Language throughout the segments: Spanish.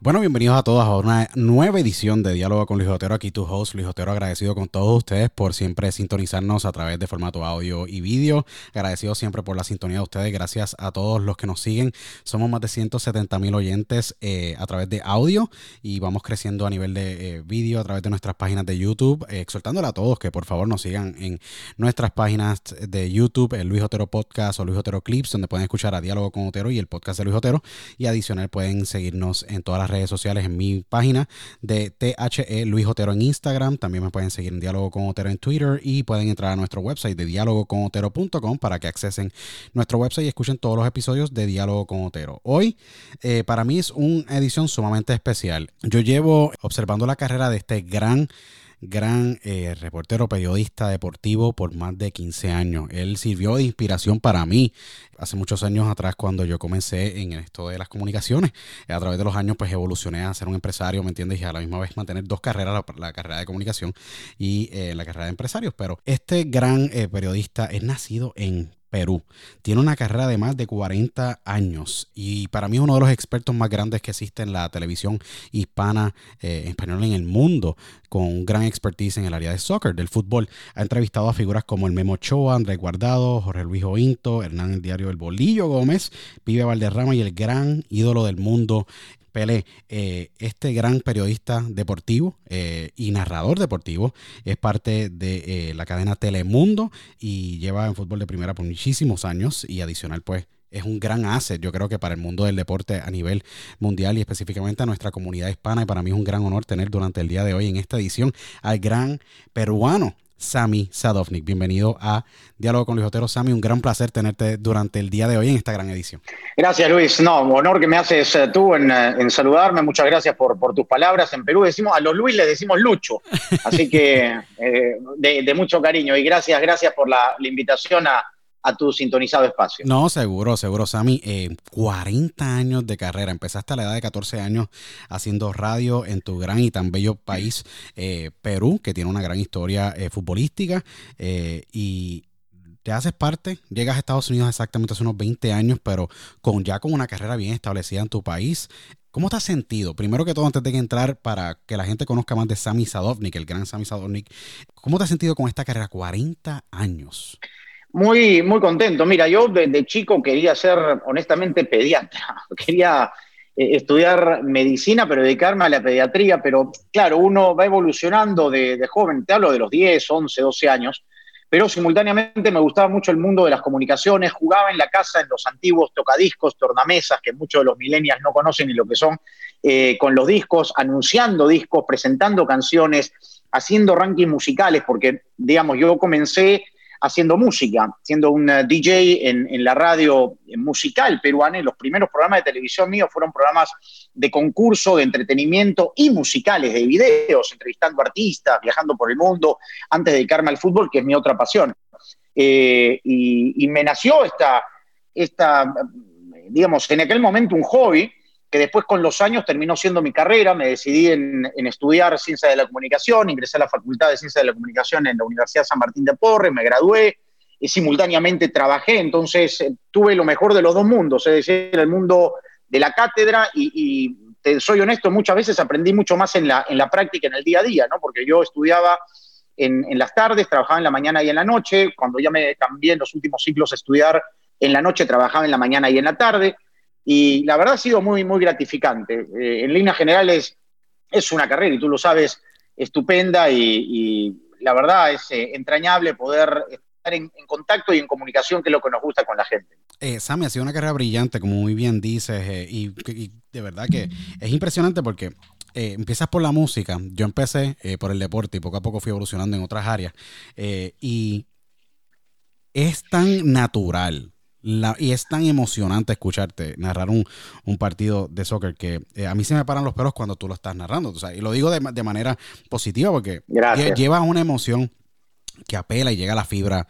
Bueno, bienvenidos a todos a una nueva edición de Diálogo con Luis Otero. Aquí tu host, Luis Otero, agradecido con todos ustedes por siempre sintonizarnos a través de formato audio y vídeo. Agradecido siempre por la sintonía de ustedes. Gracias a todos los que nos siguen. Somos más de 170 mil oyentes eh, a través de audio y vamos creciendo a nivel de eh, vídeo a través de nuestras páginas de YouTube. Eh, exhortándole a todos que por favor nos sigan en nuestras páginas de YouTube, el Luis Otero Podcast o Luis Otero Clips, donde pueden escuchar a Diálogo con Otero y el podcast de Luis Otero. Y adicional pueden seguirnos en todas las redes sociales en mi página de THE Luis Otero en Instagram. También me pueden seguir en Diálogo con Otero en Twitter y pueden entrar a nuestro website de dialogoconotero.com para que accesen nuestro website y escuchen todos los episodios de Diálogo con Otero. Hoy eh, para mí es una edición sumamente especial. Yo llevo observando la carrera de este gran gran eh, reportero, periodista deportivo por más de 15 años. Él sirvió de inspiración para mí hace muchos años atrás cuando yo comencé en esto de las comunicaciones. A través de los años pues evolucioné a ser un empresario, ¿me entiendes? Y a la misma vez mantener dos carreras, la, la carrera de comunicación y eh, la carrera de empresarios. Pero este gran eh, periodista es nacido en Perú. Tiene una carrera de más de 40 años y para mí es uno de los expertos más grandes que existe en la televisión hispana eh, española en el mundo, con gran expertise en el área de soccer, del fútbol. Ha entrevistado a figuras como el Memo Ochoa, Andrés Guardado, Jorge Luis Ointo, Hernán el Diario El Bolillo Gómez, Pibe Valderrama y el gran ídolo del mundo, Pelé, eh, este gran periodista deportivo eh, y narrador deportivo, es parte de eh, la cadena Telemundo y lleva en fútbol de primera por muchísimos años y adicional pues es un gran asset, yo creo que para el mundo del deporte a nivel mundial y específicamente a nuestra comunidad hispana y para mí es un gran honor tener durante el día de hoy en esta edición al gran peruano Sami Sadovnik. Bienvenido a Diálogo con Luis Otero. Sami, un gran placer tenerte durante el día de hoy en esta gran edición. Gracias, Luis. No, honor que me haces eh, tú en, eh, en saludarme. Muchas gracias por, por, tus palabras. En Perú decimos, a los Luis le decimos Lucho. Así que eh, de, de, mucho cariño. Y gracias, gracias por la, la invitación a, a tu sintonizado espacio. No, seguro, seguro, Sammy. Eh, 40 años de carrera. Empezaste a la edad de 14 años haciendo radio en tu gran y tan bello país, eh, Perú, que tiene una gran historia eh, futbolística. eh, y te haces parte, llegas a Estados Unidos exactamente hace unos 20 años, pero con ya con una carrera bien establecida en tu país. ¿Cómo te has sentido? Primero que todo, antes de entrar, para que la gente conozca más de Sami Sadovnik, el gran Sami Sadovnik, ¿cómo te has sentido con esta carrera? 40 años. Muy, muy contento. Mira, yo desde chico quería ser, honestamente, pediatra. Quería eh, estudiar medicina, pero dedicarme a la pediatría. Pero claro, uno va evolucionando de, joven, te hablo de los 10, 11, 12 años, pero simultáneamente me gustaba mucho el mundo de las comunicaciones. Jugaba en la casa en los antiguos tocadiscos, tornamesas, que muchos de los millennials no conocen ni lo que son, eh, con los discos, anunciando discos, presentando canciones, haciendo rankings musicales, porque, digamos, yo comencé haciendo música, siendo un uh, DJ en, la radio musical peruana. Los primeros programas de televisión míos fueron programas de concurso, de entretenimiento y musicales, de videos, entrevistando artistas, viajando por el mundo, antes de dedicarme al fútbol, que es mi otra pasión. Eh, y, y, me nació esta, esta, digamos, en aquel momento un hobby que después con los años terminó siendo mi carrera, me decidí en, estudiar Ciencia de la Comunicación, ingresé a la Facultad de Ciencia de la Comunicación en la Universidad San Martín de Porres, me gradué y simultáneamente trabajé, entonces eh, tuve lo mejor de los dos mundos, es decir, el mundo de la cátedra y, y te soy honesto, muchas veces aprendí mucho más en la, en la práctica, en el día a día, ¿no? porque yo estudiaba en, en las tardes, trabajaba en la mañana y en la noche, cuando ya me cambié en los últimos ciclos a estudiar en la noche, trabajaba en la mañana y en la tarde, y la verdad ha sido muy, muy gratificante. Eh, en líneas generales es una carrera, y tú lo sabes, estupenda y, y la verdad es eh, entrañable poder estar en, en, contacto y en comunicación, que es lo que nos gusta con la gente. Eh, Sammy, ha sido una carrera brillante, como muy bien dices, eh, y, y, de verdad que es impresionante porque eh, empiezas por la música, yo empecé por el deporte y poco a poco fui evolucionando en otras áreas, y es tan natural la, y es tan emocionante escucharte narrar un, un partido de soccer que eh, a mí se me paran los pelos cuando tú lo estás narrando. O sea, y lo digo de, de manera positiva porque Gracias. lleva una emoción que apela y llega a la fibra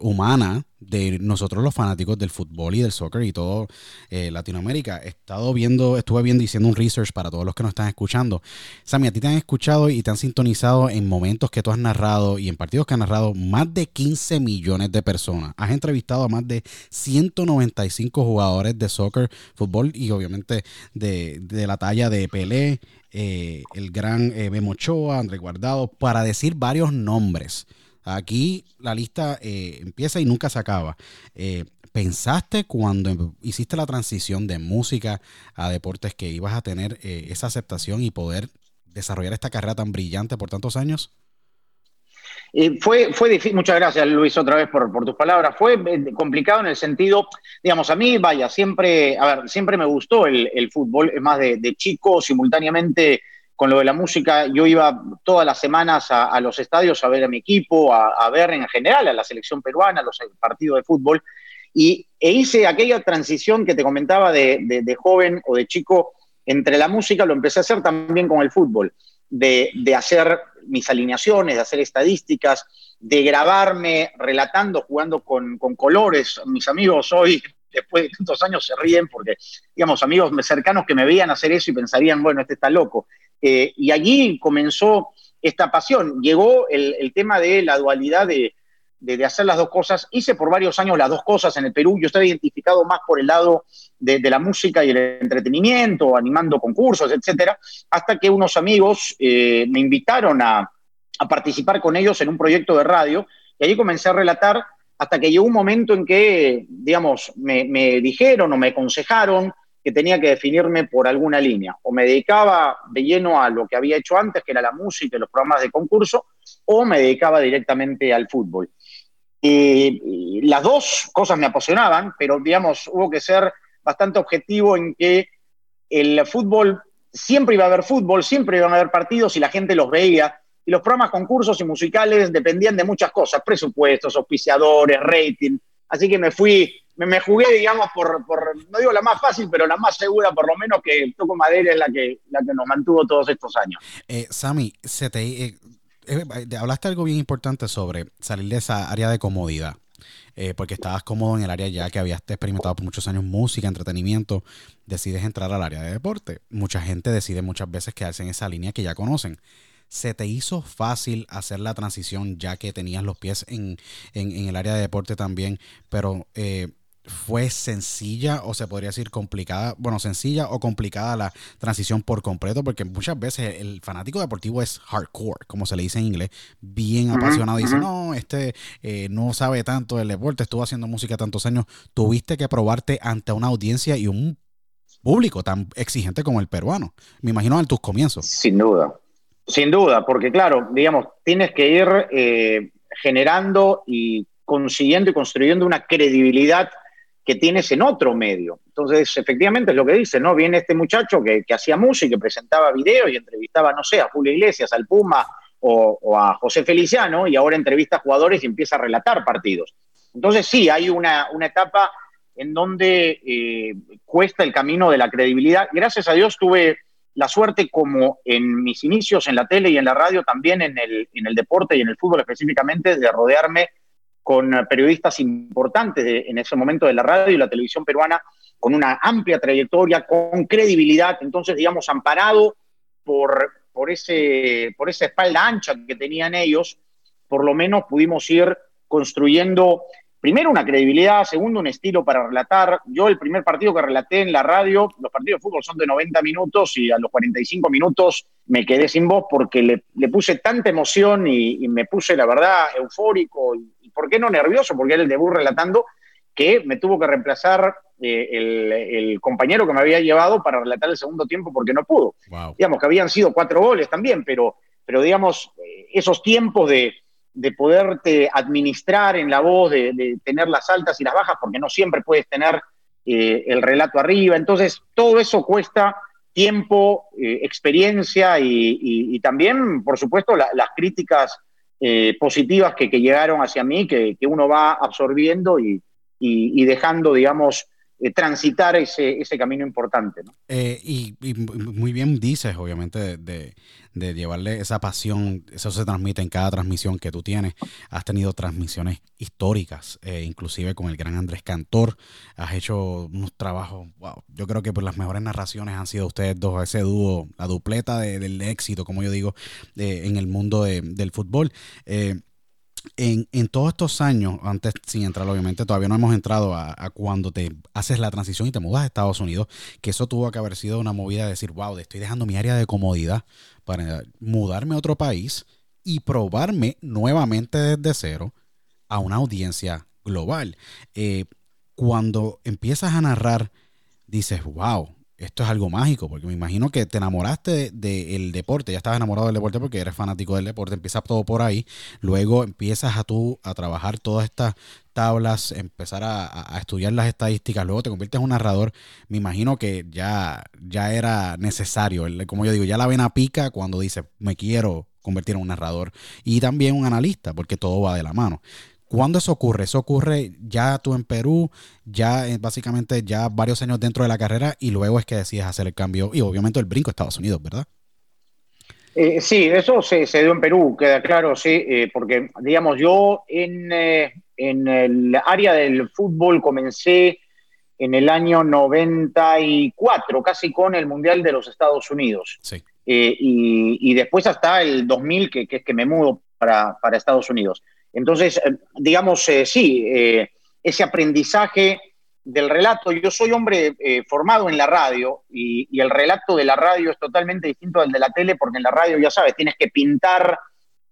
humana de nosotros los fanáticos del fútbol y del soccer y todo Latinoamérica. He estado viendo, estuve viendo haciendo un research para todos los que nos están escuchando. Sammy, a ti te han escuchado y te han sintonizado en momentos que tú has narrado y en partidos que has narrado más de 15 millones de personas. Has entrevistado a más de 195 jugadores de soccer, fútbol y obviamente de, la talla de Pelé, eh, el gran eh, Memo André Guardado, para decir varios nombres. Aquí la lista eh, empieza y nunca se acaba. ¿Pensaste cuando hiciste la transición de música a deportes que ibas a tener esa aceptación y poder desarrollar esta carrera tan brillante por tantos años? fue, fue difícil, muchas gracias Luis otra vez por, tus palabras, fue eh, complicado en el sentido, digamos, a mí, vaya, siempre, a ver, siempre me gustó el, fútbol, es más, de, chico, simultáneamente con lo de la música, yo iba todas las semanas a, los estadios a ver a mi equipo, a, ver en general a la selección peruana, los partidos de fútbol, y e hice aquella transición que te comentaba de, joven o de chico entre la música, lo empecé a hacer también con el fútbol, de, hacer mis alineaciones, de hacer estadísticas, de grabarme relatando, jugando con, colores. Mis amigos hoy, después de tantos años, se ríen porque, digamos, amigos cercanos que me veían hacer eso y pensarían, bueno, este está loco. Eh, y allí comenzó esta pasión. Llegó el, tema de la dualidad de, hacer las dos cosas. Hice por varios años las dos cosas en el Perú. Yo estaba identificado más por el lado de, la música y el entretenimiento, animando concursos, etcétera, hasta que unos amigos eh, me invitaron a, participar con ellos en un proyecto de radio y allí comencé a relatar hasta que llegó un momento en que, digamos, me, me dijeron o me aconsejaron que tenía que definirme por alguna línea. O me dedicaba de lleno a lo que había hecho antes, que era la música y los programas de concurso, o me dedicaba directamente al fútbol. Y, las dos cosas me apasionaban, pero digamos, hubo que ser bastante objetivo en que el fútbol, siempre iba a haber fútbol, siempre iban a haber partidos y la gente los veía. Y los programas, concursos y musicales dependían de muchas cosas, presupuestos, auspiciadores, rating. Así que me fui, me, jugué, digamos, por, no digo la más fácil, pero la más segura, por lo menos que Toco Madera es la que, la que nos mantuvo todos estos años. Eh, Sammy, se te, eh, eh, hablaste algo bien importante sobre salir de esa área de comodidad. Eh, porque estabas cómodo en el área ya que habías experimentado por muchos años música, entretenimiento, decides entrar al área de deporte. Mucha gente decide muchas veces quedarse en esa línea que ya conocen. ¿Se te hizo fácil hacer la transición ya que tenías los pies en, el área de deporte también? Pero eh, fue sencilla o se podría decir complicada, bueno, sencilla o complicada la transición por completo, porque muchas veces el fanático deportivo es hardcore, como se le dice en inglés, bien apasionado. Dice, no, este eh, no sabe tanto del deporte, estuvo haciendo música tantos años. Tuviste que probarte ante una audiencia y un público tan exigente como el peruano. Me imagino en tus comienzos. Sin duda, sin duda, porque claro, digamos, tienes que ir eh, generando y consiguiendo y construyendo una credibilidad que tienes en otro medio. Entonces, efectivamente es lo que dice, ¿no? Viene este muchacho que, hacía música, que presentaba videos y entrevistaba, no sé, a Julio Iglesias, al Puma o, a José Feliciano, y ahora entrevista a jugadores y empieza a relatar partidos. Entonces, sí, hay una, etapa en donde eh, cuesta el camino de la credibilidad. Gracias a Dios tuve la suerte, como en mis inicios en la tele y en la radio, también en el, en el deporte y en el fútbol específicamente, de rodearme con periodistas importantes en ese momento de la radio y la televisión peruana, con una amplia trayectoria, con credibilidad, entonces, digamos, amparado por, por, ese, por esa espalda ancha que tenían ellos, por lo menos pudimos ir construyendo, primero, una credibilidad, segundo, un estilo para relatar. Yo el primer partido que relaté en la radio, los partidos de fútbol son de 90 minutos y a los 45 minutos me quedé sin voz porque le, puse tanta emoción y, y, me puse, la verdad, eufórico y, ¿por qué no nervioso? Porque era el debut relatando que me tuvo que reemplazar eh, el, compañero que me había llevado para relatar el segundo tiempo porque no pudo. Digamos que habían sido cuatro goles también, pero, pero digamos, eh, esos tiempos de, poderte administrar en la voz, de, tener las altas y las bajas, porque no siempre puedes tener eh, el relato arriba. Entonces, todo eso cuesta tiempo, experiencia y, también, por supuesto, las críticas eh, positivas que, llegaron hacia mí, que, uno va absorbiendo y, dejando, digamos, eh, transitar ese, ese, camino importante. Eh, y, muy bien dices, obviamente, de, de, llevarle esa pasión, eso se transmite en cada transmisión que tú tienes. Has tenido transmisiones históricas, eh, inclusive con el gran Andrés Cantor. Has hecho unos trabajos, wow, yo creo que por las mejores narraciones han sido ustedes dos, ese dúo, la dupleta del éxito, como yo digo, en el mundo del fútbol en, en, todos estos años, antes sin entrar, obviamente, todavía no hemos entrado a, cuando te haces la transición y te mudas a Estados Unidos, que eso tuvo que haber sido una movida de decir, wow, estoy dejando mi área de comodidad para mudarme a otro país y probarme nuevamente desde cero a una audiencia global. Eh, cuando empiezas a narrar, dices, wow, esto es algo mágico, porque me imagino que te enamoraste del deporte, ya estabas enamorado del deporte porque eres fanático del deporte, empieza todo por ahí, luego empiezas a tú a trabajar todas estas tablas, empezar a, estudiar las estadísticas, luego te conviertes en un narrador, me imagino que ya, ya era necesario, como yo digo, ya la vena pica cuando dice, me quiero convertir en un narrador y también un analista, porque todo va de la mano. ¿Cuándo eso ocurre? Eso ocurre ya tú en Perú, ya eh, básicamente ya varios años dentro de la carrera y luego es que decides hacer el cambio y obviamente el brinco a Estados Unidos, ¿verdad? Eh, sí, eso se, dio en Perú, queda claro, sí, eh, porque digamos yo en, en el área del fútbol comencé en el año 94, casi con el Mundial de los Estados Unidos. Sí. y, después hasta el 2000 que, que, que me mudo para, para Estados Unidos. Entonces, eh, digamos, eh, sí, eh, ese aprendizaje del relato, yo soy hombre formado en la radio y, el relato de la radio es totalmente distinto al de la tele porque en la radio, ya sabes, tienes que pintar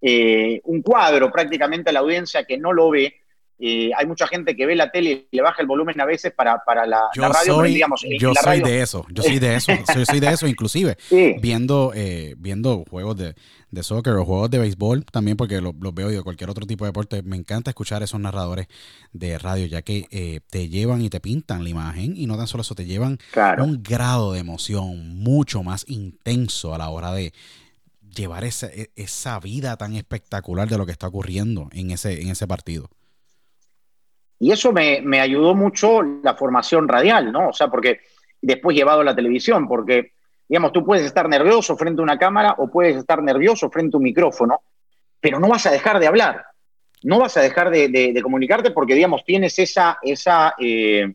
un cuadro prácticamente a la audiencia que no lo ve eh, hay mucha gente que ve la tele y le baja el volumen a veces para, la, radio, soy, digamos, yo soy de eso, yo soy de eso, soy, soy de eso inclusive, viendo, eh, viendo juegos de, soccer o juegos de béisbol también porque los veo y de cualquier otro tipo de deporte, me encanta escuchar esos narradores de radio ya que eh, te llevan y te pintan la imagen y no tan solo eso, te llevan un grado de emoción mucho más intenso a la hora de llevar esa, e, esa vida tan espectacular de lo que está ocurriendo en ese, en ese partido. Y eso me, me, ayudó mucho la formación radial, ¿no? O sea, porque después llevado a la televisión, porque, digamos, tú puedes estar nervioso frente a una cámara o puedes estar nervioso frente a un micrófono, pero no vas a dejar de hablar, no vas a dejar de, comunicarte porque, digamos, tienes esa, esa eh,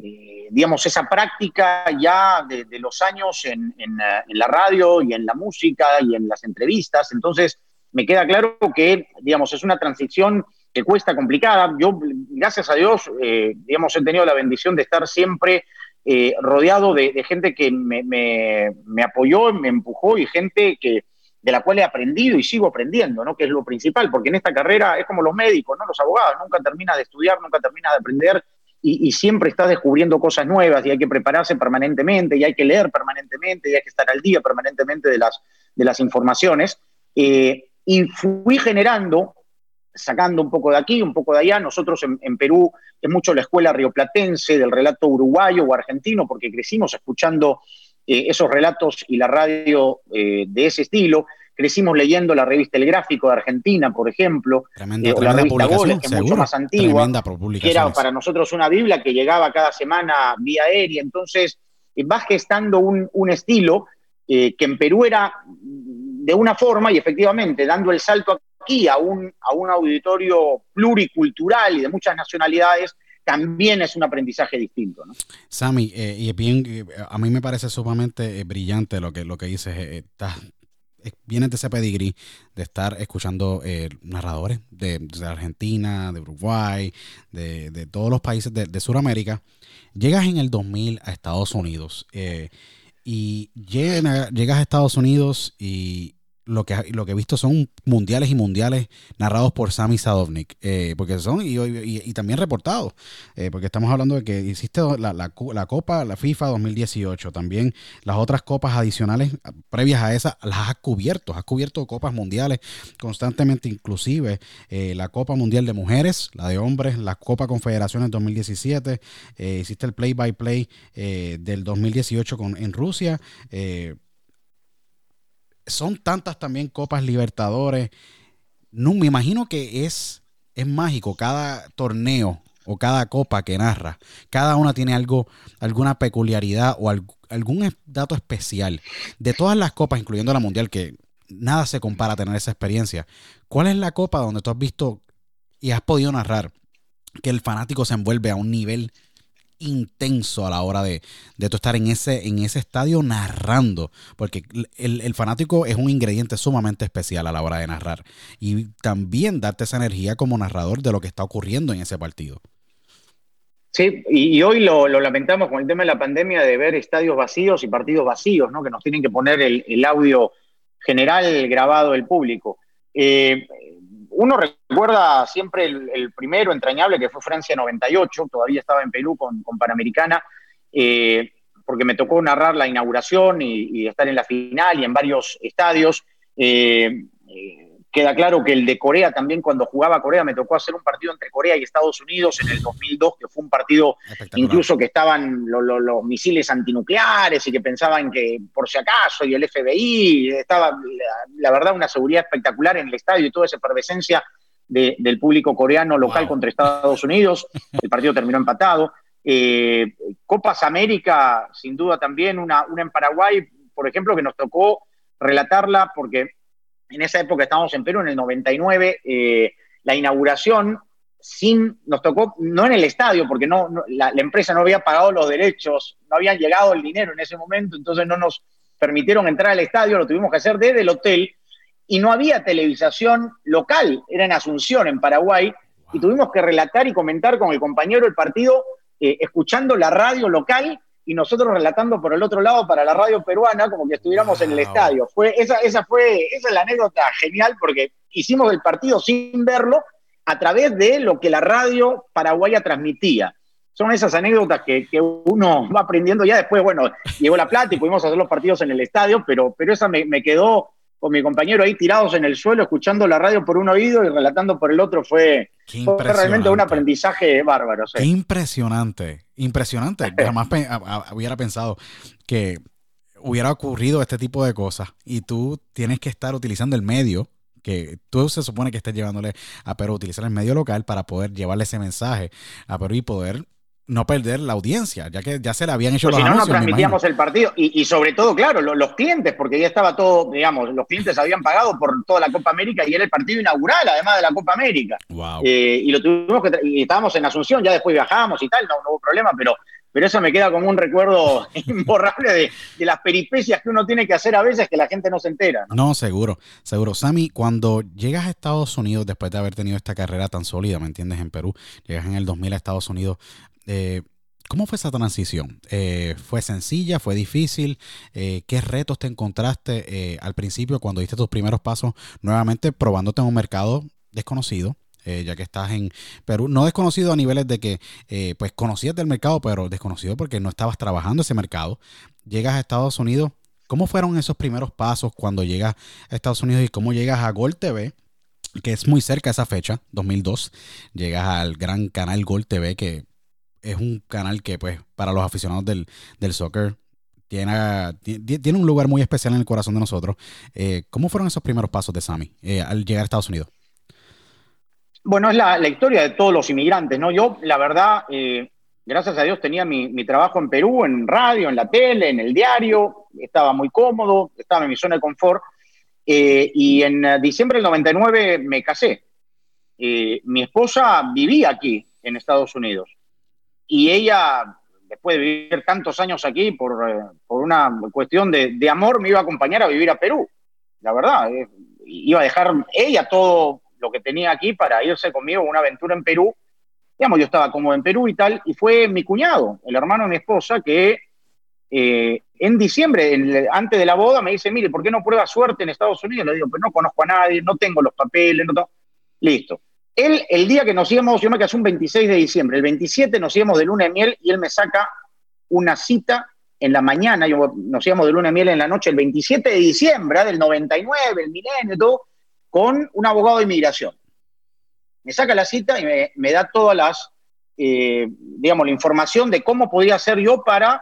eh, digamos, esa práctica ya de, los años eh, en, la radio y en la música y en las entrevistas. Entonces, me queda claro que, digamos, es una transición que cuesta complicada. Yo, gracias a Dios, eh, he tenido la bendición de estar siempre eh, rodeado de, gente que me, apoyó, me empujó y gente que, de la cual he aprendido y sigo aprendiendo, ¿no? que es lo principal, porque en esta carrera es como los médicos, ¿no? los abogados, nunca terminas de estudiar, nunca terminas de aprender y, siempre estás descubriendo cosas nuevas y hay que prepararse permanentemente y hay que leer permanentemente y hay que estar al día permanentemente de las, de las informaciones. Eh, y fui generando sacando un poco de aquí, un poco de allá. Nosotros en, Perú es mucho la escuela rioplatense del relato uruguayo o argentino, porque crecimos escuchando eh, esos relatos y la radio eh, de ese estilo. Crecimos leyendo la revista El Gráfico de Argentina, por ejemplo, tremenda, eh, o la revista Goles, que es mucho más antigua, que era para nosotros una Biblia que llegaba cada semana vía aérea. Entonces, va gestando un, un estilo que en Perú era de una forma y efectivamente dando el salto aquí a un, a un auditorio pluricultural y de muchas nacionalidades, también es un aprendizaje distinto. ¿no? Sammy, eh, y bien, eh, a mí me parece sumamente eh, brillante lo que, lo que dices. Estás, vienes de ese pedigrí de estar escuchando narradores de, Argentina, de Uruguay, de, todos los países de, de Sudamérica. Llegas en el 2000 a Estados Unidos y llegas a Estados Unidos y, lo que, lo que he visto son mundiales y mundiales narrados por Sami Sadovnik, eh, porque son y, y, también reportados, eh, porque estamos hablando de que hiciste la, la, Copa, la FIFA 2018, también las otras copas adicionales previas a esa las has cubierto, has cubierto copas mundiales constantemente, inclusive eh, la Copa Mundial de Mujeres, la de hombres, la Copa Confederaciones 2017, hiciste el play-by-play del 2018 con, en Rusia son tantas también Copas Libertadores. No, me imagino que es, es mágico cada torneo o cada copa que narra, cada una tiene algo, alguna peculiaridad o algún dato especial. De todas las copas, incluyendo la mundial, que nada se compara a tener esa experiencia. ¿Cuál es la copa donde tú has visto y has podido narrar que el fanático se envuelve a un nivel intenso a la hora de, de tú estar en ese, en ese estadio narrando, porque el, fanático es un ingrediente sumamente especial a la hora de narrar y también darte esa energía como narrador de lo que está ocurriendo en ese partido. Sí, y, hoy lo, lamentamos con el tema de la pandemia de ver estadios vacíos y partidos vacíos, ¿no? que nos tienen que poner el, audio general grabado del público. Eh, uno recuerda siempre el, primero entrañable que fue Francia 98, todavía estaba en Perú con, Panamericana, eh, porque me tocó narrar la inauguración y, estar en la final y en varios estadios. Eh, eh, queda claro que el de Corea también, cuando jugaba Corea, me tocó hacer un partido entre Corea y Estados Unidos en el 2002, que fue un partido incluso que estaban los misiles antinucleares y que pensaban que por si acaso y el FBI, estaba la, verdad una seguridad espectacular en el estadio y toda esa efervescencia del público coreano local contra Estados Unidos. El partido terminó empatado. Eh, Copas América, sin duda también, una, una en Paraguay, por ejemplo, que nos tocó relatarla porque en esa época estábamos en Perú, en el 99, eh, la inauguración sin, nos tocó, no en el estadio, porque no, la, empresa no había pagado los derechos, no había llegado el dinero en ese momento, entonces no nos permitieron entrar al estadio, lo tuvimos que hacer desde el hotel, y no había televisación local, era en Asunción, en Paraguay, y tuvimos que relatar y comentar con el compañero el partido, eh, escuchando la radio local y nosotros relatando por el otro lado para la radio peruana como que estuviéramos en el estadio. Fue, esa, esa, fue, esa es la anécdota genial porque hicimos el partido sin verlo a través de lo que la radio paraguaya transmitía. Son esas anécdotas que, uno va aprendiendo ya después, bueno, llegó la plata y pudimos hacer los partidos en el estadio, pero, pero esa me, me quedó con mi compañero ahí tirados en el suelo, escuchando la radio por un oído y relatando por el otro, fue, realmente un aprendizaje bárbaro. Qué impresionante, impresionante. Jamás hubiera pensado que hubiera ocurrido este tipo de cosas y tú tienes que estar utilizando el medio que tú se supone que estés llevándole a Perú, utilizar el medio local para poder llevarle ese mensaje a Perú y poder no perder la audiencia, ya que ya se le habían hecho pues los si no, no transmitíamos el partido. Y, sobre todo, claro, los, clientes, porque ya estaba todo, digamos, los clientes habían pagado por toda la Copa América y era el partido inaugural, además de la Copa América. Eh, y lo tuvimos que y estábamos en Asunción, ya después viajamos y tal, no, hubo problema, pero, pero eso me queda como un recuerdo imborrable de, las peripecias que uno tiene que hacer a veces que la gente no se entera. ¿no? no, seguro, seguro. Sammy, cuando llegas a Estados Unidos después de haber tenido esta carrera tan sólida, ¿me entiendes? En Perú, llegas en el 2000 a Estados Unidos, eh, ¿Cómo fue esa transición? Eh, ¿Fue sencilla? ¿Fue difícil? Eh, ¿Qué retos te encontraste al principio cuando diste tus primeros pasos nuevamente probándote en un mercado desconocido? ya que estás en Perú, no desconocido a niveles de que pues conocías del mercado, pero desconocido porque no estabas trabajando ese mercado. Llegas a Estados Unidos, ¿cómo fueron esos primeros pasos cuando llegas a Estados Unidos y cómo llegas a Gol TV? que es muy cerca esa fecha, 2002, llegas al gran canal Gol TV, que es un canal que, pues, para los aficionados del, soccer, tiene, tiene un lugar muy especial en el corazón de nosotros. Eh, ¿Cómo fueron esos primeros pasos de Sammy eh, al llegar a Estados Unidos? Bueno, es la, historia de todos los inmigrantes, ¿no? Yo, la verdad, eh, gracias a Dios tenía mi, trabajo en Perú, en radio, en la tele, en el diario, estaba muy cómodo, estaba en mi zona de confort. y en diciembre del 99 me casé. mi esposa vivía aquí, en Estados Unidos y ella, después de vivir tantos años aquí, por, eh, una cuestión de, amor, me iba a acompañar a vivir a Perú. La verdad, eh, iba a dejar ella todo lo que tenía aquí para irse conmigo a una aventura en Perú. Digamos, yo estaba como en Perú y tal, y fue mi cuñado, el hermano de mi esposa, que eh, en diciembre, antes de la boda, me dice, mire, ¿por qué no prueba suerte en Estados Unidos? Le digo, pues no conozco a nadie, no tengo los papeles, no Listo. Él, el día que nos íbamos, yo me casé un 26 de diciembre, el 27 nos íbamos de luna de miel y él me saca una cita en la mañana, yo, nos íbamos de luna de miel en la noche, el 27 de diciembre ¿eh? del 99, el milenio todo, con un abogado de inmigración. Me saca la cita y me, da todas las, eh, digamos, la información de cómo podía hacer yo para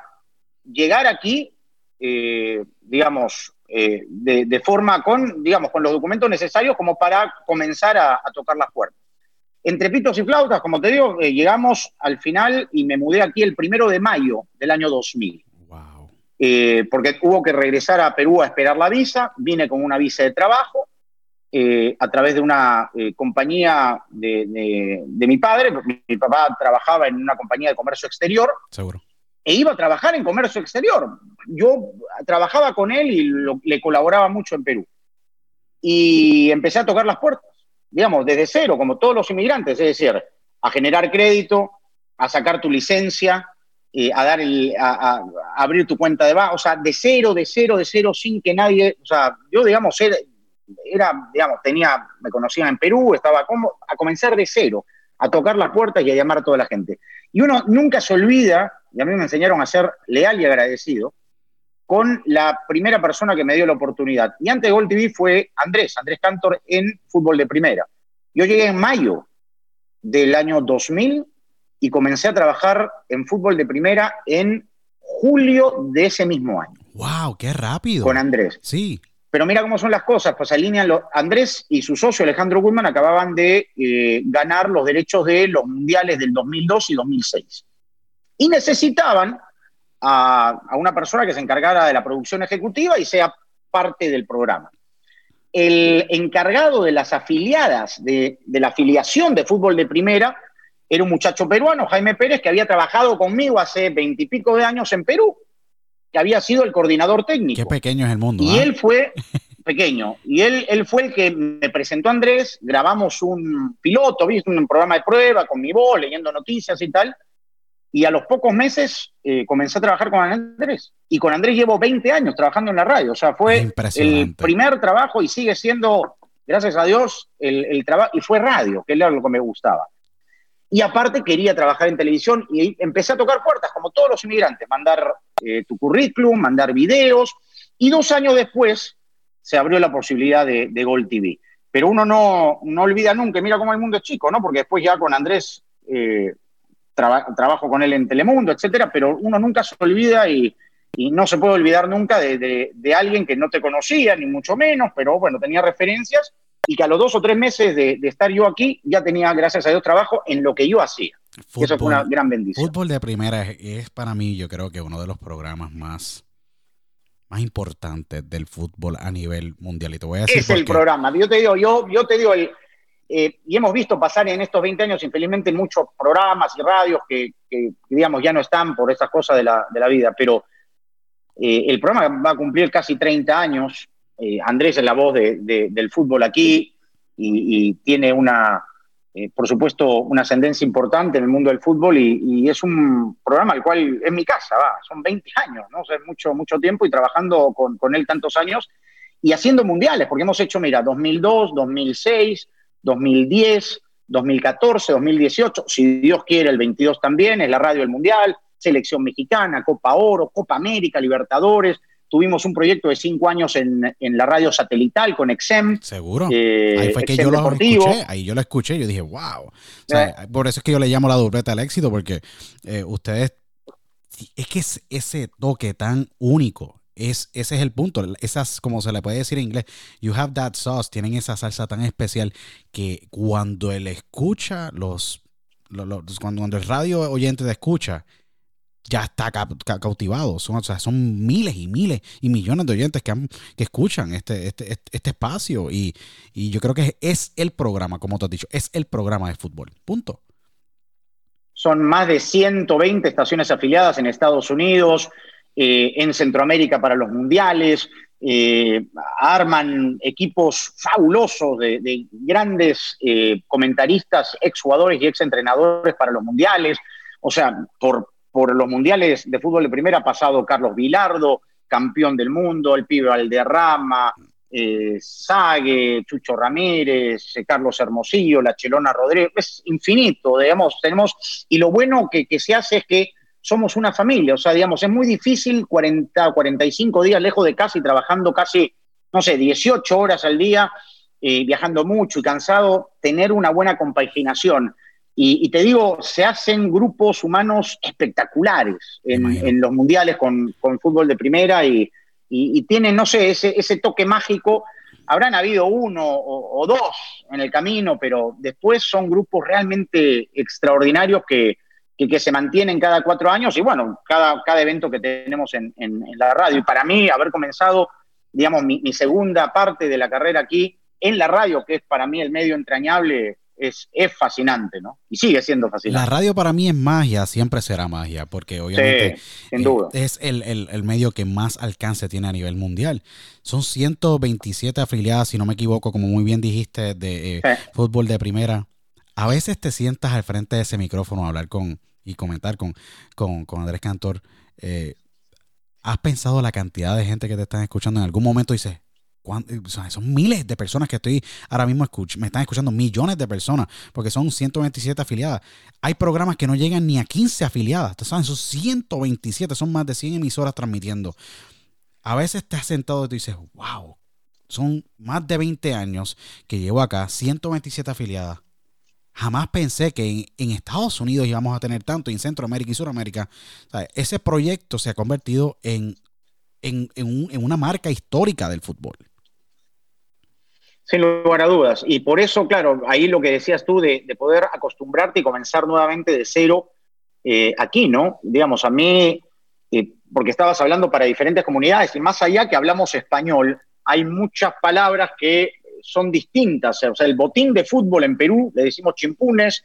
llegar aquí, eh, digamos, de, forma con, digamos, con los documentos necesarios como para comenzar a, a tocar las puertas. Entre pitos y flautas, como te digo, eh, llegamos al final y me mudé aquí el primero de mayo del año 2000. Wow. Eh, porque hubo que regresar a Perú a esperar la visa, vine con una visa de trabajo eh, a través de una compañía de, mi padre, mi, mi, papá trabajaba en una compañía de comercio exterior. Seguro. E iba a trabajar en comercio exterior. Yo trabajaba con él y le colaboraba mucho en Perú. Y empecé a tocar las puertas digamos, desde cero, como todos los inmigrantes, es decir, a generar crédito, a sacar tu licencia, eh, a, dar el, a, abrir tu cuenta de banco, o sea, de cero, de cero, de cero, sin que nadie, o sea, yo, digamos, era, digamos, tenía, me conocían en Perú, estaba como, a comenzar de cero, a tocar las puertas y a llamar a toda la gente. Y uno nunca se olvida, y a mí me enseñaron a ser leal y agradecido, con la primera persona que me dio la oportunidad. Y antes de Gol TV fue Andrés, Andrés Cantor en fútbol de primera. Yo llegué en mayo del año 2000 y comencé a trabajar en fútbol de primera en julio de ese mismo año. ¡Wow! ¡Qué rápido! Con Andrés. Sí. Pero mira cómo son las cosas, pues alinean los... Andrés y su socio Alejandro Guzmán acababan de eh, ganar los derechos de los mundiales del 2002 y 2006. Y necesitaban a, una persona que se encargara de la producción ejecutiva y sea parte del programa. El encargado de las afiliadas, de, la afiliación de fútbol de primera, era un muchacho peruano, Jaime Pérez, que había trabajado conmigo hace veintipico de años en Perú, que había sido el coordinador técnico. Qué pequeño es el mundo. Y ¿ah? él fue pequeño, y él, él fue el que me presentó a Andrés, grabamos un piloto, ¿viste? un programa de prueba con mi voz, leyendo noticias y tal, y a los pocos meses eh, comencé a trabajar con Andrés. Y con Andrés llevo 20 años trabajando en la radio. O sea, fue el primer trabajo y sigue siendo, gracias a Dios, el, trabajo. Y fue radio, que era lo que me gustaba. Y aparte quería trabajar en televisión y empecé a tocar puertas, como todos los inmigrantes, mandar eh, tu currículum, mandar videos. Y dos años después se abrió la posibilidad de, de Gold TV. Pero uno no, no olvida nunca, mira cómo el mundo es chico, ¿no? Porque después ya con Andrés eh, trabajo con él en Telemundo, etcétera, pero uno nunca se olvida y, no se puede olvidar nunca de, alguien que no te conocía, ni mucho menos, pero bueno, tenía referencias y que a los dos o tres meses de, estar yo aquí ya tenía, gracias a Dios, trabajo en lo que yo hacía. Eso fue una gran bendición. Fútbol de primera es, para mí, yo creo que uno de los programas más, más importantes del fútbol a nivel mundial. Y te voy a decir es el programa. Yo te digo, yo, yo te digo, el, eh, y hemos visto pasar en estos 20 años, infelizmente, muchos programas y radios que, digamos, ya no están por esas cosas de la, de la vida, pero eh, el programa va a cumplir casi 30 años. Eh, Andrés es la voz del fútbol aquí y, tiene una, por supuesto, una ascendencia importante en el mundo del fútbol y, es un programa al cual es mi casa, va, son 20 años, ¿no? O mucho, mucho tiempo y trabajando con, con él tantos años y haciendo mundiales, porque hemos hecho, mira, 2002, 2006, 2010, 2014, 2018, si Dios quiere el 22 también, es la radio del Mundial, selección mexicana, Copa Oro, Copa América, Libertadores. Tuvimos un proyecto de cinco años en, la radio satelital con Exem. Seguro. Eh, ahí fue que yo lo escuché. Ahí yo lo escuché. Yo dije, wow. Eh. por eso es que yo le llamo la dobleta al éxito, porque eh, ustedes. Es que es ese toque tan único es, ese es el punto. Esas, como se le puede decir en inglés, you have that sauce, tienen esa salsa tan especial que cuando él escucha, los, cuando, cuando, el radio oyente te escucha, ya está cautivado. Son, o sea, son miles y miles y millones de oyentes que, que escuchan este, este, este, este espacio. Y, y, yo creo que es el programa, como te has dicho, es el programa de fútbol. Punto. Son más de 120 estaciones afiliadas en Estados Unidos, eh, en Centroamérica para los mundiales, eh, arman equipos fabulosos de, grandes eh, comentaristas, exjugadores y exentrenadores para los mundiales. O sea, por, por los mundiales de fútbol de primera ha pasado Carlos Vilardo, campeón del mundo, el pibe Valderrama, eh, Sague, Chucho Ramírez, Carlos Hermosillo, la Chelona Rodríguez, es infinito, digamos, tenemos, y lo bueno que, que se hace es que somos una familia, o sea, digamos, es muy difícil 40 o 45 días lejos de casa y trabajando casi, no sé, 18 horas al día, eh, viajando mucho y cansado, tener una buena compaginación. Y, te digo, se hacen grupos humanos espectaculares en, los mundiales con, fútbol de primera y, y, tienen, no sé, ese, ese toque mágico habrán habido uno o, dos en el camino, pero después son grupos realmente extraordinarios que, que, se mantienen cada cuatro años y bueno, cada, cada evento que tenemos en, la radio. Y para mí, haber comenzado, digamos, mi, segunda parte de la carrera aquí en la radio, que es para mí el medio entrañable, es, es, fascinante, ¿no? Y sigue siendo fascinante. La radio para mí es magia, siempre será magia, porque obviamente sin duda. es el, el, medio que más alcance tiene a nivel mundial. Son 127 afiliadas, si no me equivoco, como muy bien dijiste, de eh, fútbol de primera. A veces te sientas al frente de ese micrófono a hablar con y comentar con, con, Andrés Cantor. Eh, ¿Has pensado la cantidad de gente que te están escuchando? En algún momento dices, son miles de personas que estoy ahora mismo escuchando, me están escuchando, millones de personas, porque son 127 afiliadas. Hay programas que no llegan ni a 15 afiliadas, saben? Son 127, son más de 100 emisoras transmitiendo. A veces te has sentado y te dices, wow, son más de 20 años que llevo acá, 127 afiliadas. Jamás pensé que en, Estados Unidos íbamos a tener tanto, en Centroamérica y Sudamérica. ese proyecto se ha convertido en, en, una marca histórica del fútbol. Sin lugar a dudas. Y por eso, claro, ahí lo que decías tú de, poder acostumbrarte y comenzar nuevamente de cero eh, aquí, ¿no? Digamos, a mí, eh, porque estabas hablando para diferentes comunidades y más allá que hablamos español, hay muchas palabras que son distintas. O sea, el botín de fútbol en Perú le decimos chimpunes,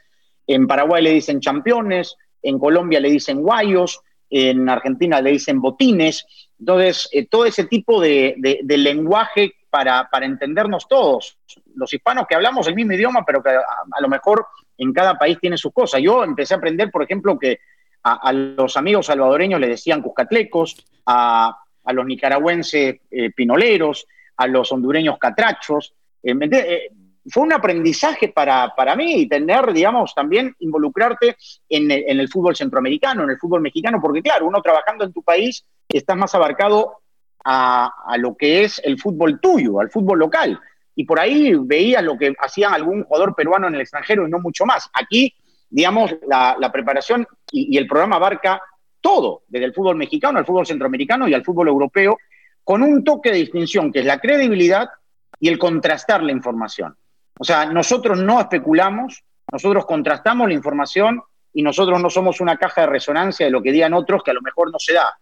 en Paraguay le dicen championes, en Colombia le dicen guayos, en Argentina le dicen botines. Entonces, eh, todo ese tipo de lenguaje para, entendernos todos. Los hispanos que hablamos el mismo idioma, pero que a, lo mejor en cada país tiene sus cosas. Yo empecé a aprender, por ejemplo, que a, los amigos salvadoreños le decían cuscatlecos, a, los nicaragüenses eh, pinoleros, a los hondureños catrachos. Eh, eh, fue un aprendizaje para, para, mí tener, digamos, también involucrarte en el, fútbol centroamericano, en el fútbol mexicano, porque claro, uno trabajando en tu país estás más abarcado a, lo que es el fútbol tuyo, al fútbol local. Y por ahí veías lo que hacían algún jugador peruano en el extranjero y no mucho más. Aquí, digamos, la, preparación y, el programa abarca todo, desde el fútbol mexicano al fútbol centroamericano y al fútbol europeo, con un toque de distinción que es la credibilidad y el contrastar la información. O sea, nosotros no especulamos, nosotros contrastamos la información y nosotros no somos una caja de resonancia de lo que digan otros que a lo mejor no se da.